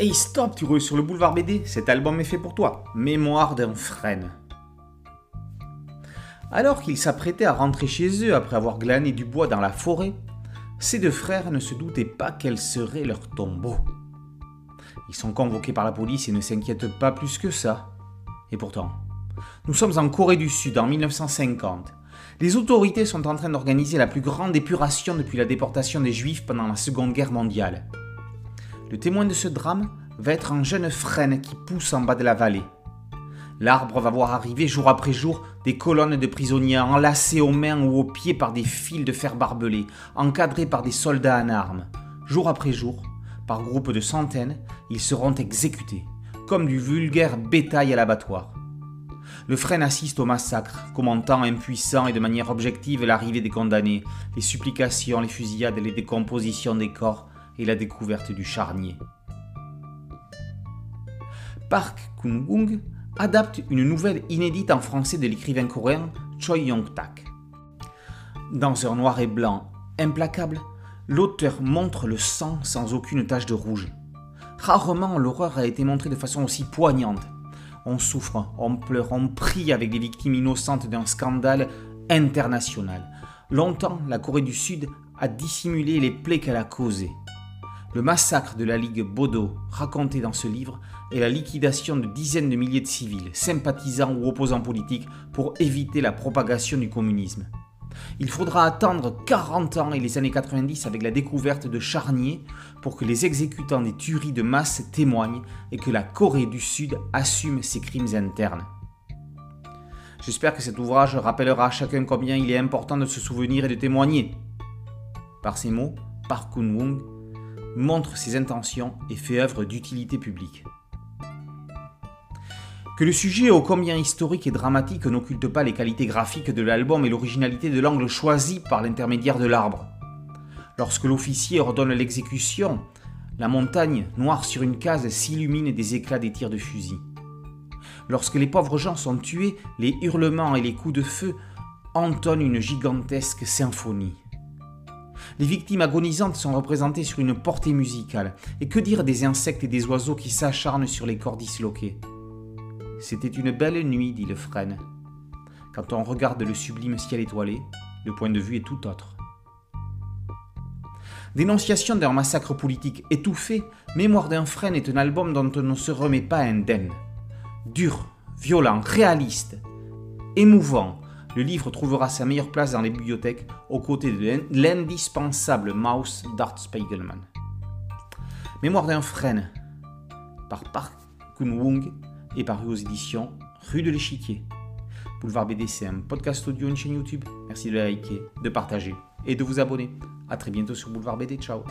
Hey stop, tu roules sur le boulevard BD, cet album est fait pour toi. Mémoire d'un frêne. Alors qu'ils s'apprêtaient à rentrer chez eux après avoir glané du bois dans la forêt, ces deux frères ne se doutaient pas quel serait leur tombeau. Ils sont convoqués par la police et ne s'inquiètent pas plus que ça. Et pourtant, nous sommes en Corée du Sud en 1950. Les autorités sont en train d'organiser la plus grande épuration depuis la déportation des Juifs pendant la Seconde Guerre mondiale. Le témoin de ce drame va être un jeune frêne qui pousse en bas de la vallée. L'arbre va voir arriver jour après jour des colonnes de prisonniers enlacés aux mains ou aux pieds par des fils de fer barbelés, encadrés par des soldats en armes. Jour après jour, par groupes de centaines, ils seront exécutés, comme du vulgaire bétail à l'abattoir. Le frêne assiste au massacre, commentant impuissant et de manière objective l'arrivée des condamnés, les supplications, les fusillades, les décompositions des corps, et la découverte du charnier. Park Kun-woong adapte une nouvelle inédite en français de l'écrivain coréen Choi Yong-tak. Dans un noir et blanc implacable, l'auteur montre le sang sans aucune tache de rouge. Rarement l'horreur a été montrée de façon aussi poignante. On souffre, on pleure, on prie avec des victimes innocentes d'un scandale international. Longtemps, la Corée du Sud a dissimulé les plaies qu'elle a causées. Le massacre de la Ligue Bodo, raconté dans ce livre, est la liquidation de dizaines de milliers de civils, sympathisants ou opposants politiques, pour éviter la propagation du communisme. Il faudra attendre 40 ans et les années 90 avec la découverte de charniers pour que les exécutants des tueries de masse témoignent et que la Corée du Sud assume ses crimes internes. J'espère que cet ouvrage rappellera à chacun combien il est important de se souvenir et de témoigner. Par ces mots, Park Kun-woong montre ses intentions et fait œuvre d'utilité publique. Que le sujet ô combien historique et dramatique n'occulte pas les qualités graphiques de l'album et l'originalité de l'angle choisi par l'intermédiaire de l'arbre. Lorsque l'officier ordonne l'exécution, la montagne, noire sur une case, s'illumine des éclats des tirs de fusil. Lorsque les pauvres gens sont tués, les hurlements et les coups de feu entonnent une gigantesque symphonie. Les victimes agonisantes sont représentées sur une portée musicale. Et que dire des insectes et des oiseaux qui s'acharnent sur les corps disloqués C'était une belle nuit, dit le frêne. Quand on regarde le sublime ciel étoilé, le point de vue est tout autre. Dénonciation d'un massacre politique étouffé, Mémoire d'un frêne est un album dont on ne se remet pas indemne. Dur, violent, réaliste, émouvant, le livre trouvera sa meilleure place dans les bibliothèques aux côtés de l'indispensable Maus d'Art Spiegelman. Mémoire d'un frêne par Park Kun-woong et paru aux éditions Rue de l'Échiquier. Boulevard BD, c'est un podcast audio, une chaîne YouTube. Merci de liker, de partager et de vous abonner. A très bientôt sur Boulevard BD. Ciao